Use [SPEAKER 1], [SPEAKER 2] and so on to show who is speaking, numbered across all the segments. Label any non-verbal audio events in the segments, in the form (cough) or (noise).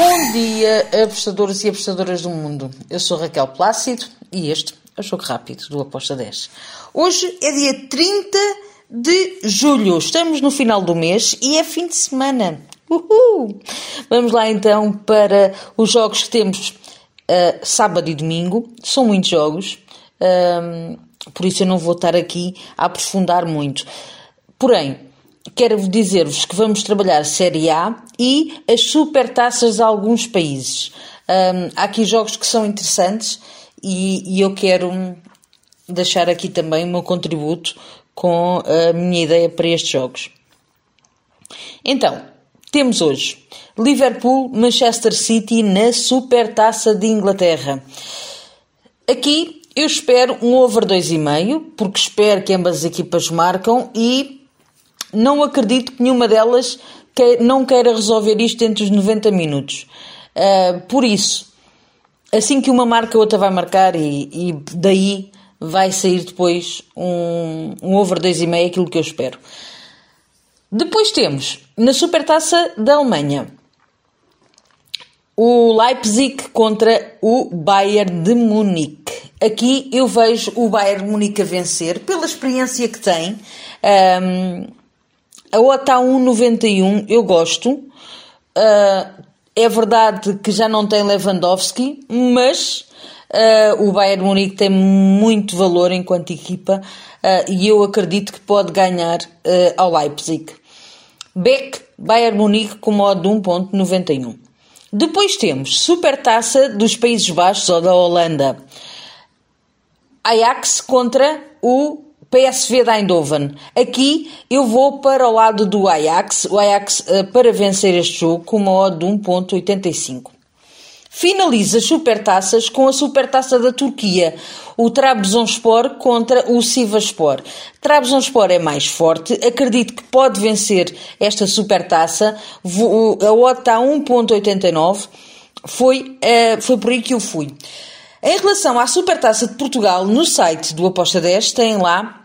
[SPEAKER 1] Bom dia, apostadores e apostadoras do mundo. Eu sou Raquel Plácido e este é o Jogo Rápido do Aposta 10. Hoje é dia 30 de julho, estamos no final do mês e é fim de semana. Uhul! Vamos lá então para os jogos que temos uh, sábado e domingo. São muitos jogos, uh, por isso eu não vou estar aqui a aprofundar muito. Porém, quero dizer-vos que vamos trabalhar Série A e as supertaças de alguns países. Um, há aqui jogos que são interessantes e, e, eu quero deixar aqui também o meu contributo com a minha ideia para estes jogos. Então, temos hoje Liverpool, Manchester City na Supertaça de Inglaterra. Aqui eu espero um over 2,5, porque espero que ambas as equipas marcam e não acredito que nenhuma delas que não queira resolver isto entre os 90 minutos. Uh, por isso, assim que uma marca, a outra vai marcar e, e daí vai sair depois um, um over 2,5, aquilo que eu espero. Depois temos, na Supertaça da Alemanha, o Leipzig contra o Bayern de Munique. Aqui eu vejo o Bayern de Munique a vencer, pela experiência que tem. Um, a OTA 191 eu gosto. Uh, é verdade que já não tem Lewandowski, mas uh, o Bayern Munique tem muito valor enquanto equipa uh, e eu acredito que pode ganhar ao Leipzig. Beck, Bayern Munique com modo de 1.91. Depois temos Supertaça dos Países Baixos ou da Holanda. Ajax contra o PSV de Eindhoven. Aqui eu vou para o lado do Ajax, o Ajax uh, para vencer este jogo com uma odd de 1.85. Finaliza as supertaças com a supertaça da Turquia, o Trabzonspor contra o Sivaspor. Trabzonspor é mais forte, acredito que pode vencer esta supertaça, a odd está a 1.89, foi, uh, foi por aí que eu fui. Em relação à Supertaça de Portugal, no site do Aposta 10 tem lá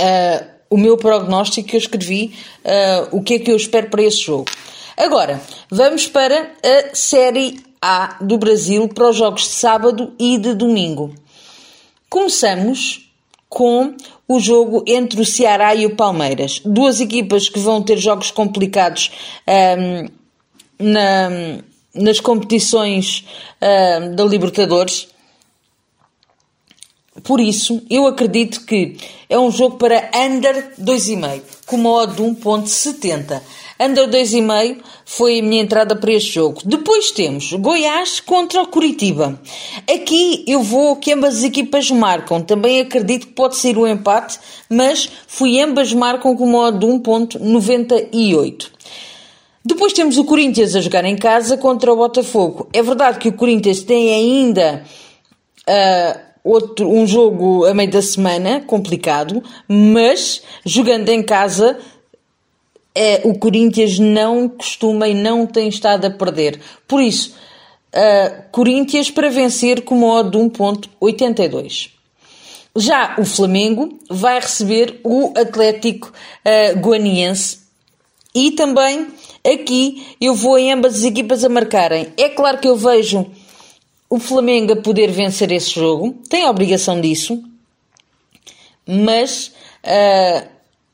[SPEAKER 1] uh, o meu prognóstico que eu escrevi, uh, o que é que eu espero para esse jogo. Agora, vamos para a Série A do Brasil para os jogos de sábado e de domingo. Começamos com o jogo entre o Ceará e o Palmeiras. Duas equipas que vão ter jogos complicados um, ehm, na, nas competições um, da Libertadores. Por isso, eu acredito que é um jogo para under 2,5, com uma odd de 1.70. Under 2,5 foi a minha entrada para este jogo. Depois temos Goiás contra o Curitiba. Aqui eu vou que ambas as equipas marcam. Também acredito que pode ser um empate, mas fui ambas marcam com uma odd de 1.98. Depois temos o Corinthians a jogar em casa contra o Botafogo. É verdade que o Corinthians tem ainda uh, outro, um jogo a meio da semana, complicado, mas jogando em casa, é, o Corinthians não costuma e não tem estado a perder. Por isso, uh, Corinthians para vencer com modo de 1.82. Já o Flamengo vai receber o Atlético uh, Goaniense e também aqui eu vou em ambas as equipas a marcarem. É claro que eu vejo o Flamengo a poder vencer esse jogo, tem a obrigação disso, mas uh,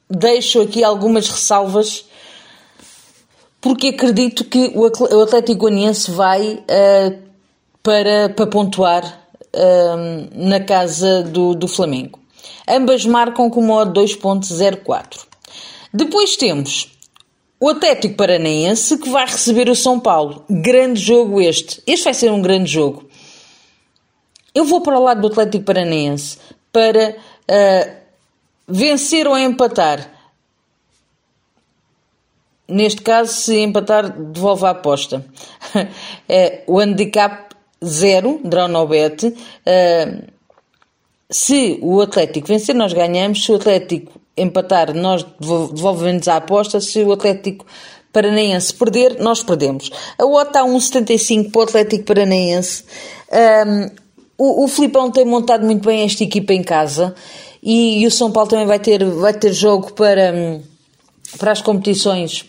[SPEAKER 1] deixo aqui algumas ressalvas porque acredito que o Atlético Goianiense vai uh, para, para pontuar uh, na casa do, do Flamengo. Ambas marcam com modo 2.04. Depois temos o Atlético Paranaense que vai receber o São Paulo. Grande jogo este. Este vai ser um grande jogo. Eu vou para o lado do Atlético Paranaense para uh, vencer ou empatar. Neste caso, se empatar, devolve a aposta. é, (laughs) o handicap zero, draw no bet. Uh, se o Atlético vencer, nós ganhamos. Se o Atlético empatar, nós devolvemos a aposta. Se o Atlético Paranaense perder, nós perdemos. A OTA está 1,75 para o Atlético Paranaense. Um, o, o Filipão tem montado muito bem esta equipa em casa e, e, o São Paulo também vai ter, vai ter jogo para, para as competições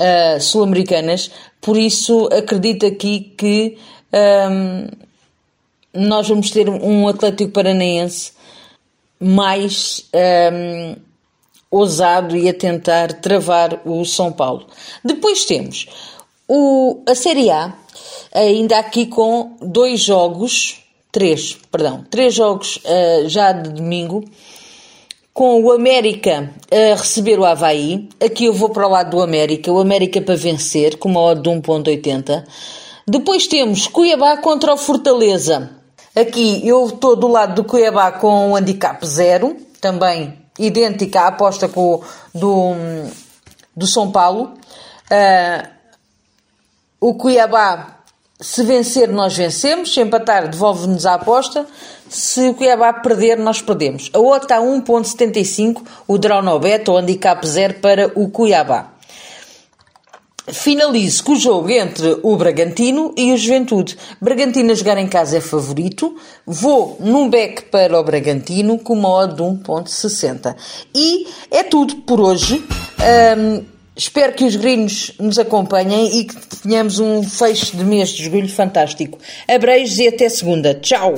[SPEAKER 1] uh, sul-americanas, por isso acredito aqui que um, nós vamos ter um Atlético Paranaense mais um, ousado e a tentar travar o São Paulo. Depois temos o, a Série A, ainda aqui com dois jogos, três, perdão, três jogos uh, já de domingo, com o América a receber o Havaí. Aqui eu vou para o lado do América, o América para vencer, com uma odd de 1.80. Depois temos Cuiabá contra o Fortaleza. Aqui eu estou do lado do Cuiabá com o handicap 0, também idêntica à aposta com, do, do São Paulo. Uh, o Cuiabá, se vencer, nós vencemos. Se empatar, devolve-nos a aposta. Se o Cuiabá perder, nós perdemos. A outra a 1.75, o draw no bet, handicap 0 para o Cuiabá. Finalizo com o jogo entre o Bragantino e o Juventude. Bragantino a jogar em casa é favorito. Vou num back para o Bragantino com uma odd de 1.60. E é tudo por hoje. Um, espero que os gringos nos acompanhem e que tenhamos um fecho de mês de julho fantástico. Abreijos e até segunda. Tchau!